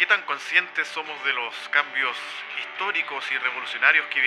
¿Qué tan conscientes somos de los cambios históricos y revolucionarios que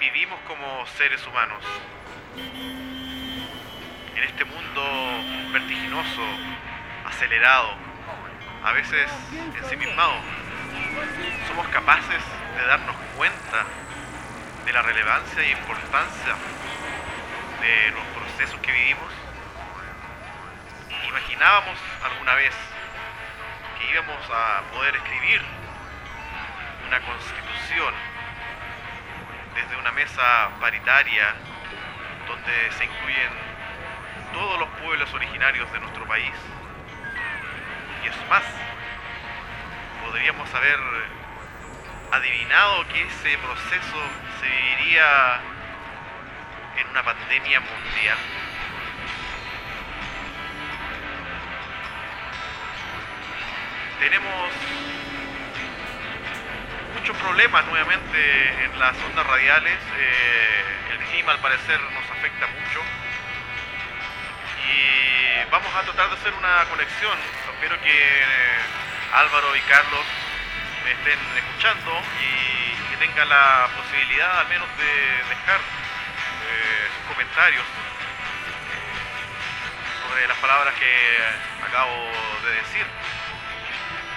vivimos como seres humanos? En este mundo vertiginoso, acelerado, a veces ensimismado, somos capaces de darnos cuenta de la relevancia e importancia de los procesos que vivimos. ¿Imaginábamos alguna vez íbamos a poder escribir una constitución desde una mesa paritaria donde se incluyen todos los pueblos originarios de nuestro país? Y es más, podríamos haber adivinado que ese proceso se viviría en una pandemia mundial. Tenemos muchos problemas nuevamente en las ondas radiales. Eh, el clima al parecer nos afecta mucho. Y vamos a tratar de hacer una conexión. Espero que eh, Álvaro y Carlos me estén escuchando y que tengan la posibilidad al menos de dejar eh, sus comentarios sobre las palabras que acabo de decir.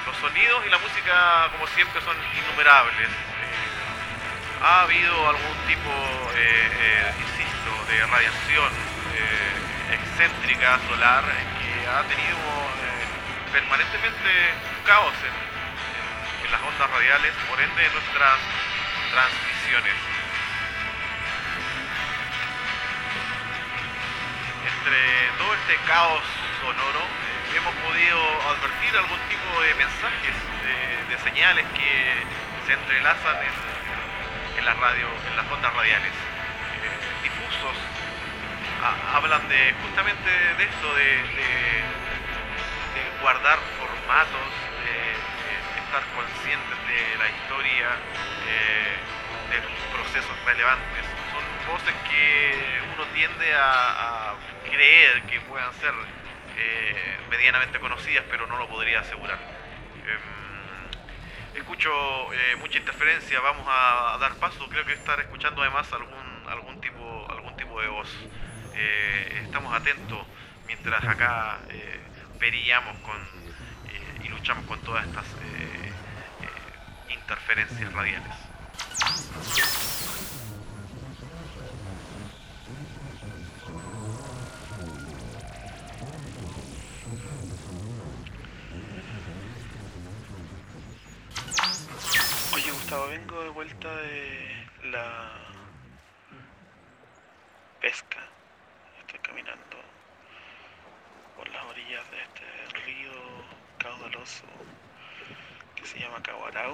Los sonidos y la música, como siempre, son innumerables. Eh, ha habido algún tipo, eh, insisto, de radiación excéntrica solar que ha tenido permanentemente un caos en, las ondas radiales, por ende en nuestras transmisiones. Entre todo este caos sonoro eh, hemos podido advertir algún tipo de mensajes, de, señales que se entrelazan en, la radio, en las ondas radiales. Eh, difusos hablan de justamente de esto, de guardar formatos, estar conscientes de la historia, eh, de los procesos relevantes. Son voces que uno tiende a, creer que puedan ser eh, medianamente conocidas, pero no lo podría asegurar. Em, escucho eh, mucha interferencia, vamos a, dar paso, creo que estar escuchando además algún, algún, tipo, algún tipo de voz. estamos atentos mientras acá perillamos con, y luchamos con todas estas interferencias radiales. Oye Gustavo, vengo de vuelta de la pesca. Estoy caminando por las orillas de este río caudaloso que se llama Caguarau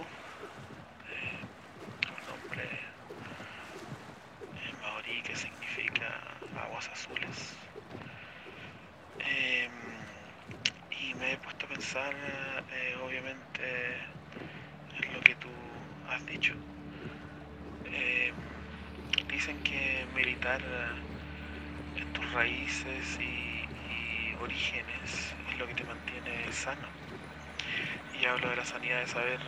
un nombre eh, maorí que significa aguas azules. Em, y me he puesto a pensar, eh, obviamente, en lo que tú has dicho. Em, dicen que militar en tus raíces y, orígenes es lo que te mantiene sano. Y hablo de la sanidad de saber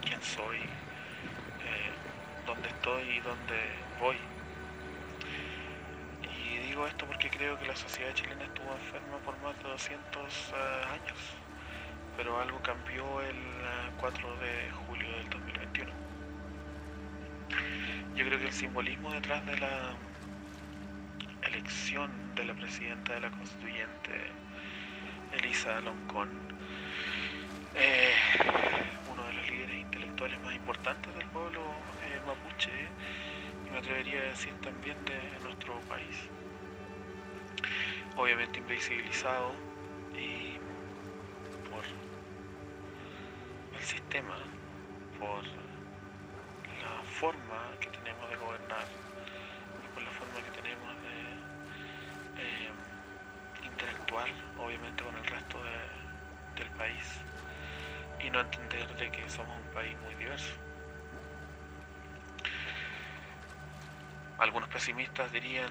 quién soy, eh, dónde estoy y dónde voy. Y digo esto porque creo que la sociedad chilena estuvo enferma por más de 200 eh, años, pero algo cambió el 4 eh, de julio del 2021. Yo creo que el simbolismo detrás de la elección de la presidenta de la constituyente, Elisa Loncón, uno de los líderes más importantes del pueblo eh, mapuche y me atrevería a decir también de nuestro país. Obviamente invisibilizado y por el sistema, por la forma que gobernar y por la forma que tenemos de interactuar obviamente con el resto del país y no entender de que somos un país muy diverso. Algunos pesimistas dirían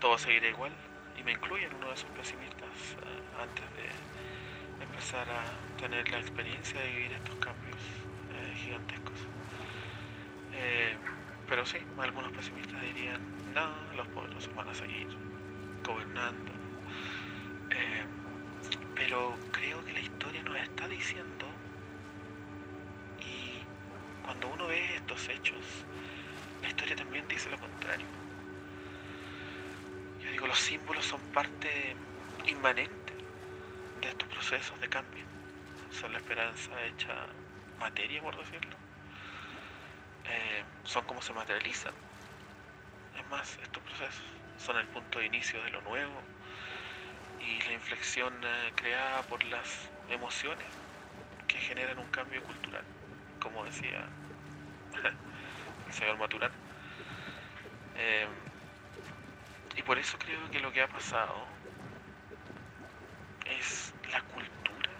todo seguirá igual y me incluyen uno de esos pesimistas eh, antes de empezar a tener la experiencia de vivir estos cambios eh, gigantescos. Eh, pero sí, algunos pesimistas dirían, no, los poderosos van a seguir gobernando. Eh, pero creo que la historia nos está diciendo, y cuando uno ve estos hechos, la historia también dice lo contrario. Yo digo, los símbolos son parte inmanente de estos procesos de cambio. Son la esperanza hecha materia, por decirlo. Eh, son como se materializan. Es más, estos procesos son el punto de inicio de lo nuevo y la inflexión eh, creada por las emociones que generan un cambio cultural, como decía el señor Maturán. Eh, y por eso creo que lo que ha pasado es la cultura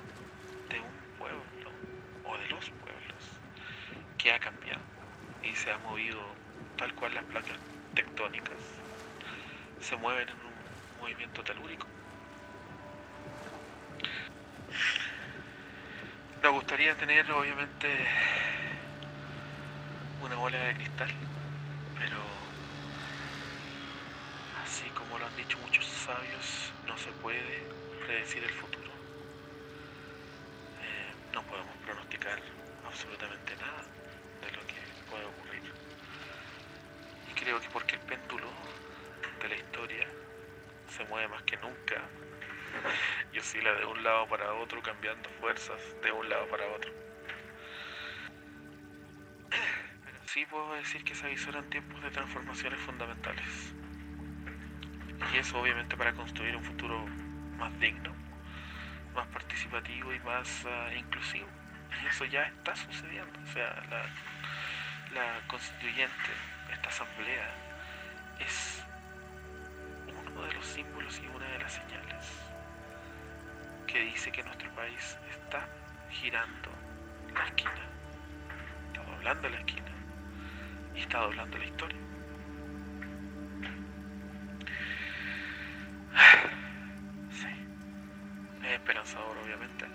de un pueblo o de los pueblos que ha cambiado se ha movido tal cual las placas tectónicas se mueven en un movimiento telúrico. Nos gustaría tener obviamente una bola de cristal, pero así como lo han dicho muchos sabios, no se puede predecir el futuro. Eh, no podemos pronosticar absolutamente nada puede ocurrir. Y creo que porque el péndulo de la historia se mueve más que nunca y oscila de un lado para otro cambiando fuerzas de un lado para otro. Pero sí puedo decir que se avisoran tiempos de transformaciones fundamentales. Y eso obviamente para construir un futuro más digno, más participativo y más uh, inclusivo. Y eso ya está sucediendo. O sea, la, la constituyente, esta asamblea, es uno de los símbolos y una de las señales que dice que nuestro país está girando la esquina. Está doblando la esquina. Y está doblando la historia. Sí. Es esperanzador, obviamente.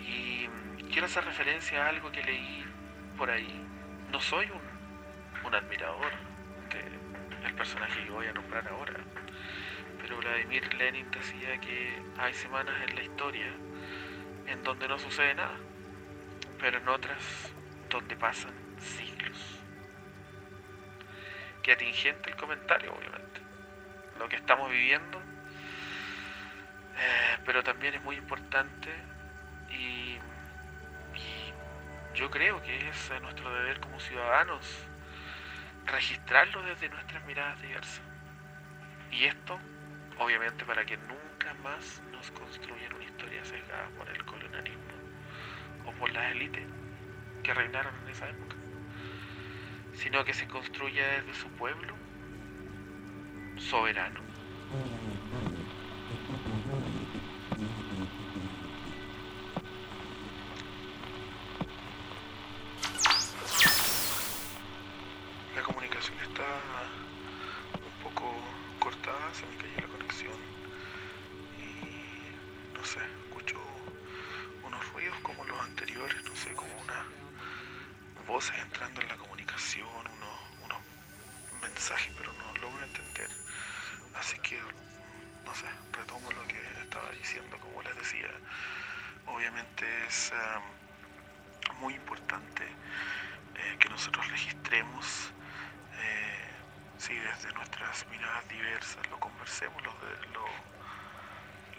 Y quiero hacer referencia a algo que leí por ahí. No soy un, un admirador del personaje que voy a nombrar ahora. Pero Vladimir Lenin decía que hay semanas en la historia en donde no sucede nada, pero en otras donde pasan siglos. Qué atingente el comentario, obviamente. Lo que estamos viviendo, eh, pero también es muy importante y yo creo que es nuestro deber como ciudadanos registrarlo desde nuestras miradas diversas. Y esto, obviamente, para que nunca más nos construyan una historia sesgada por el colonialismo o por las élites que reinaron en esa época, sino que se construya desde su pueblo soberano. Diversas lo conversemos, lo, lo,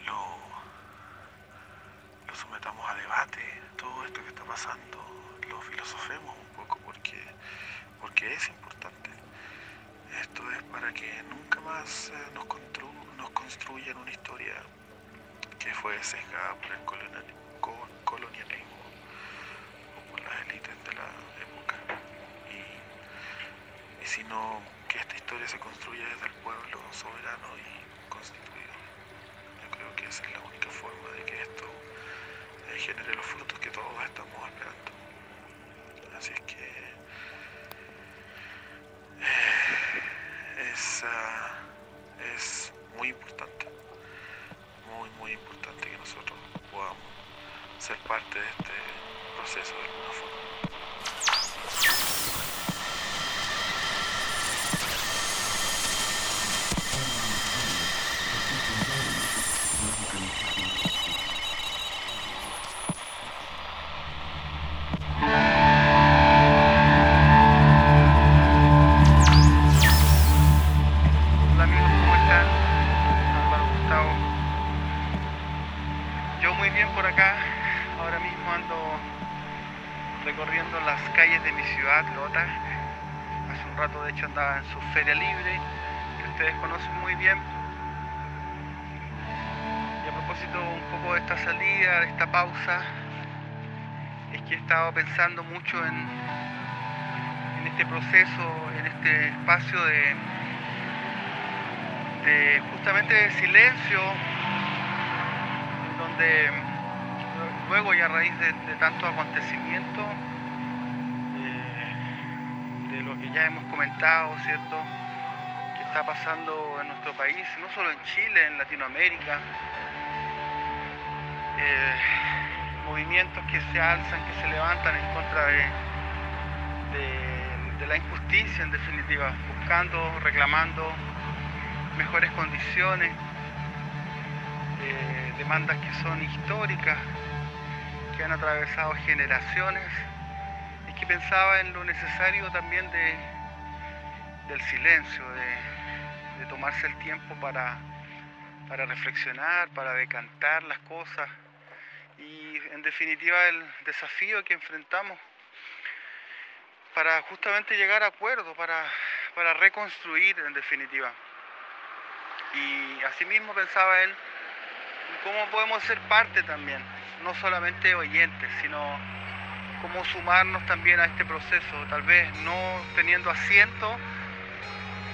lo, lo, sometamos a debate, todo esto que está pasando, lo filosofemos un poco porque, porque es importante. Esto es para que nunca más eh, nos, constru nos construyan una historia que fue sesgada por el colonialismo, o por las élites de la época. Y, que esta historia se construya desde el pueblo soberano y constituido. Yo creo que esa es la única forma de que esto eh, genere los frutos que todos estamos esperando. Así es que eh, es, uh, es muy importante, muy, muy importante que nosotros podamos ser parte de este proceso de alguna forma. De mi ciudad, Lota. Hace un rato de hecho andaba en su feria libre, que ustedes conocen muy bien. Y a propósito un poco de esta salida, de esta pausa, es que he estado pensando mucho en, este proceso, en este espacio de justamente de silencio, en donde luego y a raíz de, de tanto acontecimiento, de lo que ya hemos comentado, ¿cierto? Que está pasando en nuestro país, no solo en Chile, en Latinoamérica, eh, movimientos que se alzan, que se levantan en contra de, de, la injusticia en definitiva, buscando, reclamando mejores condiciones, eh, demandas que son históricas, que han atravesado generaciones, que pensaba en lo necesario también de, del silencio, de, tomarse el tiempo para, para reflexionar, para decantar las cosas y en definitiva el desafío que enfrentamos para justamente llegar a acuerdos, para, para reconstruir en definitiva. Y asimismo pensaba en cómo podemos ser parte también, no solamente oyentes, sino cómo sumarnos también a este proceso, tal vez no teniendo asiento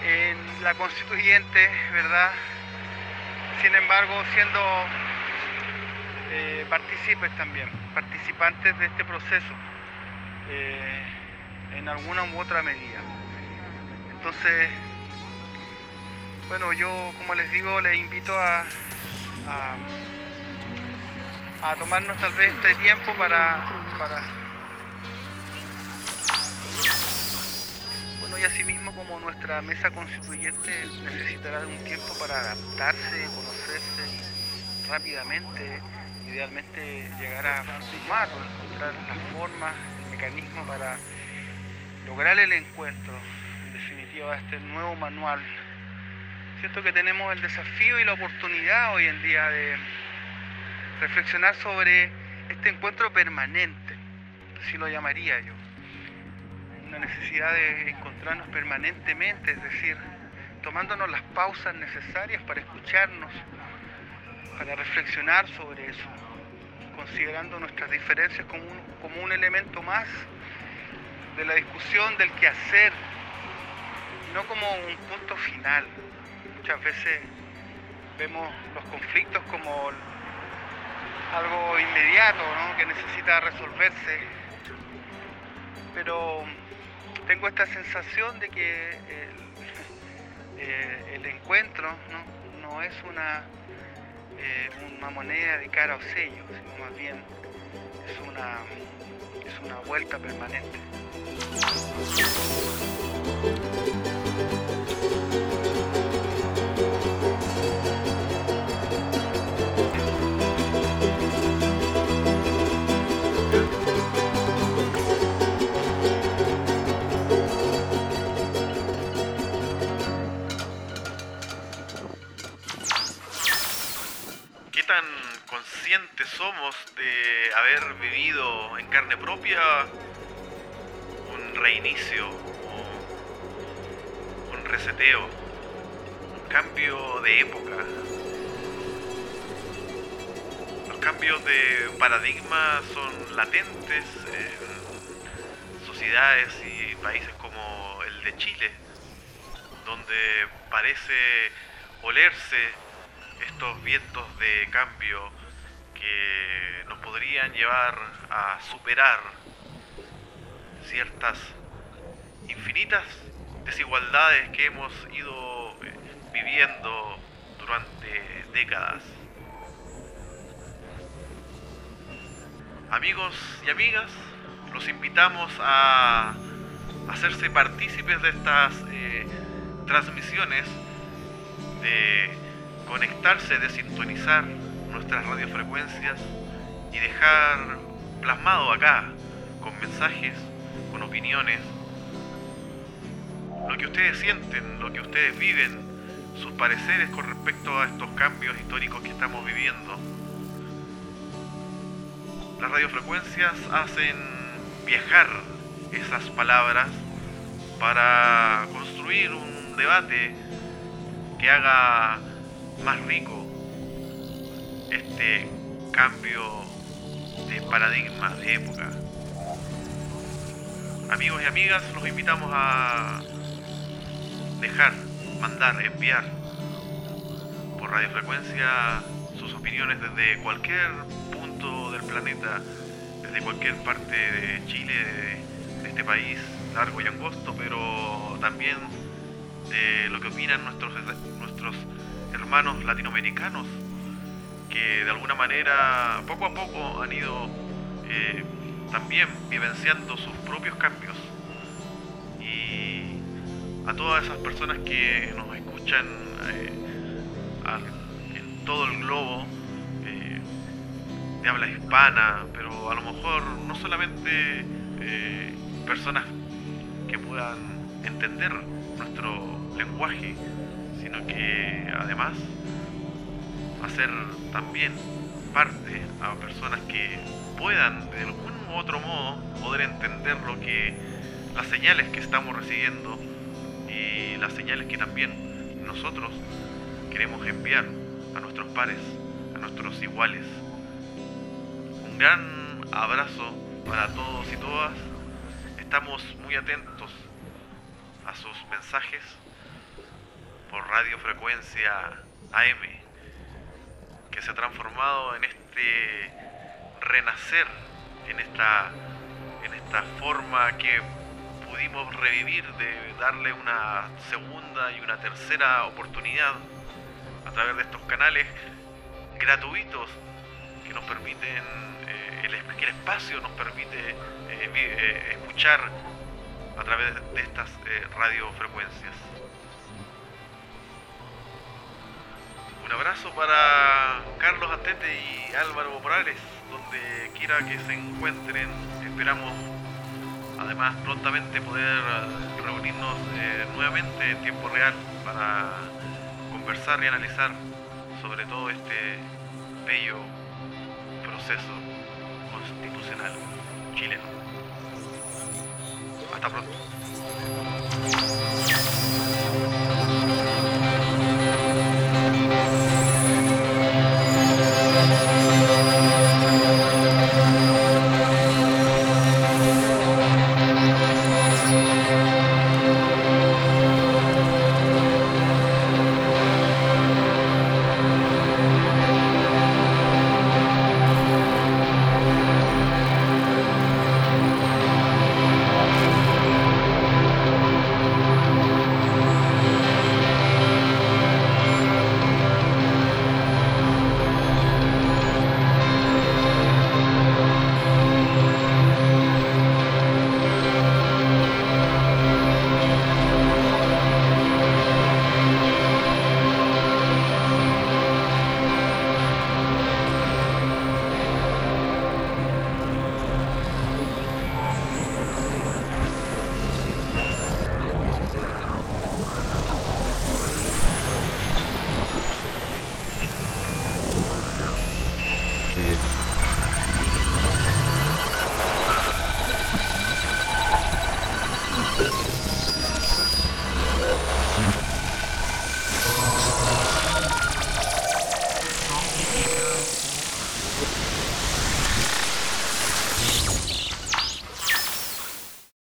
en la constituyente, ¿verdad? Sin embargo, siendo eh, partícipes también, participantes de este proceso, eh, en alguna u otra medida. Entonces, bueno, yo como les digo, les invito a, a, a tomarnos tal vez este tiempo para, para bueno y asimismo como nuestra mesa constituyente necesitará de un tiempo para adaptarse, conocerse rápidamente, idealmente llegar a sumar o encontrar la forma, el mecanismo para lograr el encuentro, en definitiva, de este nuevo manual siento que tenemos el desafío y la oportunidad hoy en día de reflexionar sobre este encuentro permanente, así lo llamaría yo. Una necesidad de encontrarnos permanentemente, es decir, tomándonos las pausas necesarias para escucharnos, para reflexionar sobre eso, considerando nuestras diferencias como un, como un elemento más de la discusión del quehacer, no como un punto final muchas veces vemos los conflictos como algo inmediato, ¿no? que necesita resolverse. Pero tengo esta sensación de que el, eh, encuentro ¿no? es una, eh, una moneda de cara o sello, sino más bien es una vuelta permanente. De haber vivido en carne propia un reinicio, un reseteo, un cambio de época? Los cambios de paradigma son latentes en sociedades y países como el de Chile, donde parece olerse estos vientos de cambio que nos podrían llevar a superar ciertas infinitas desigualdades que hemos ido eh, viviendo durante décadas. Amigos y amigas, los invitamos a hacerse partícipes de estas eh, transmisiones, de conectarse, de sintonizar nuestras radiofrecuencias y dejar plasmado acá, con mensajes, con opiniones, lo que ustedes sienten, lo que ustedes viven, sus pareceres con respecto a estos cambios históricos que estamos viviendo. Las radiofrecuencias hacen viajar esas palabras para construir un debate que haga más rico este cambio de paradigma, de época. Amigos y amigas, los invitamos a dejar, mandar, enviar por radiofrecuencia sus opiniones desde cualquier punto del planeta, desde cualquier parte de Chile, de, este país largo y angosto, pero también de lo que opinan nuestros, nuestros hermanos latinoamericanos, que de alguna manera poco a poco han ido eh, también vivenciando sus propios cambios. A todas esas personas que nos escuchan eh, en todo el globo eh, de habla hispana, pero a lo mejor no solamente personas que puedan entender nuestro lenguaje, sino que además hacer también parte a personas que puedan de algún u otro modo poder entender lo que las señales que estamos recibiendo y las señales que también nosotros queremos enviar a nuestros pares, a nuestros iguales. Un gran abrazo para todos y todas. Estamos muy atentos a sus mensajes por radiofrecuencia AM, que se ha transformado en este renacer, en esta, en esta forma que pudimos revivir, de darle una segunda y una tercera oportunidad a través de estos canales gratuitos que nos permiten, eh, el, que el espacio nos permite eh, eh, escuchar a través de estas radiofrecuencias. Un abrazo para Carlos Atete y Álvaro Morales, donde quiera que se encuentren, esperamos además prontamente poder eh, reunirnos eh, nuevamente en tiempo real para conversar y analizar sobre todo este bello proceso constitucional chileno. Hasta pronto.